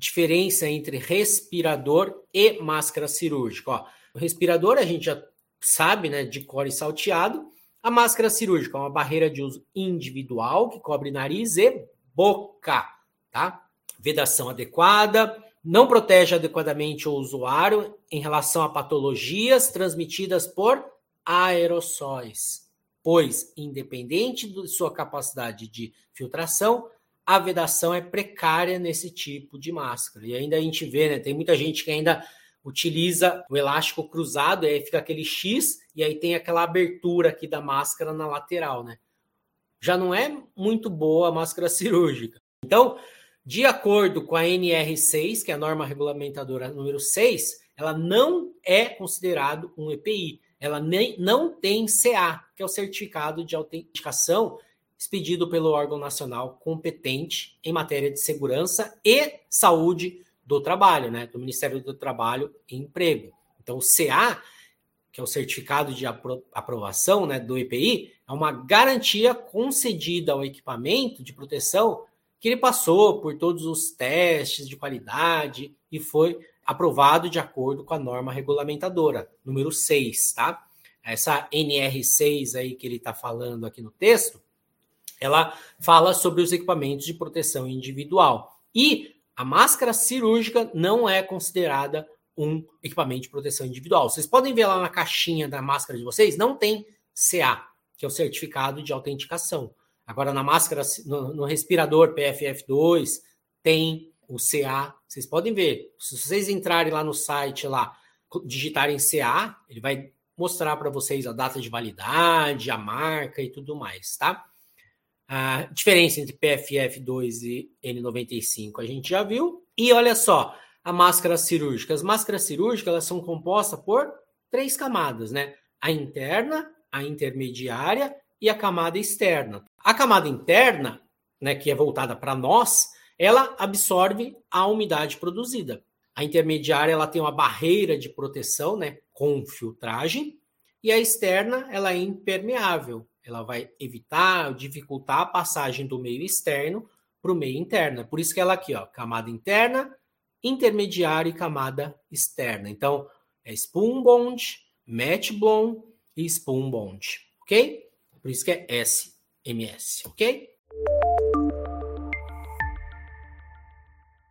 diferença entre respirador e máscara cirúrgica. Ó, o respirador a gente já sabe, né, de core salteado. A máscara cirúrgica é uma barreira de uso individual que cobre nariz e boca, tá? Vedação adequada, não protege adequadamente o usuário em relação a patologias transmitidas por aerossóis, pois, independente de sua capacidade de filtração, a vedação é precária nesse tipo de máscara. E ainda a gente vê, né? Tem muita gente que ainda utiliza o elástico cruzado, aí fica aquele X, e aí tem aquela abertura aqui da máscara na lateral, né? Já não é muito boa a máscara cirúrgica. Então, de acordo com a NR6, que é a norma regulamentadora número 6, ela não é considerado um EPI. Ela nem, não tem CA, que é o certificado de autenticação expedido pelo órgão nacional competente em matéria de segurança e saúde do trabalho, né? Do Ministério do Trabalho e Emprego. Então, o CA, que é o certificado de aprovação né, do EPI, é uma garantia concedida ao equipamento de proteção que ele passou por todos os testes de qualidade e foi aprovado de acordo com a norma regulamentadora, número 6, tá? Essa NR6 aí que ele está falando aqui no texto, ela fala sobre os equipamentos de proteção individual. E a máscara cirúrgica não é considerada um equipamento de proteção individual. Vocês podem ver lá na caixinha da máscara de vocês, não tem CA, que é o certificado de autenticação. Agora, na máscara, no, no respirador PFF2, tem o CA. Vocês podem ver. Se vocês entrarem lá no site, lá, digitarem CA, ele vai mostrar para vocês a data de validade, a marca e tudo mais, tá? A diferença entre PFF2 e N95 a gente já viu. E olha só, a máscara cirúrgica. As máscaras cirúrgicas elas são compostas por três camadas, né? A interna, a intermediária e a camada externa. A camada interna, né, que é voltada para nós, ela absorve a umidade produzida. A intermediária ela tem uma barreira de proteção, né, com filtragem, e a externa ela é impermeável ela vai evitar, dificultar a passagem do meio externo para o meio interno. Por isso que ela aqui, ó, camada interna, intermediária e camada externa. Então, é spoon bond, match bond e spoon bond, ok? Por isso que é SMS, ok?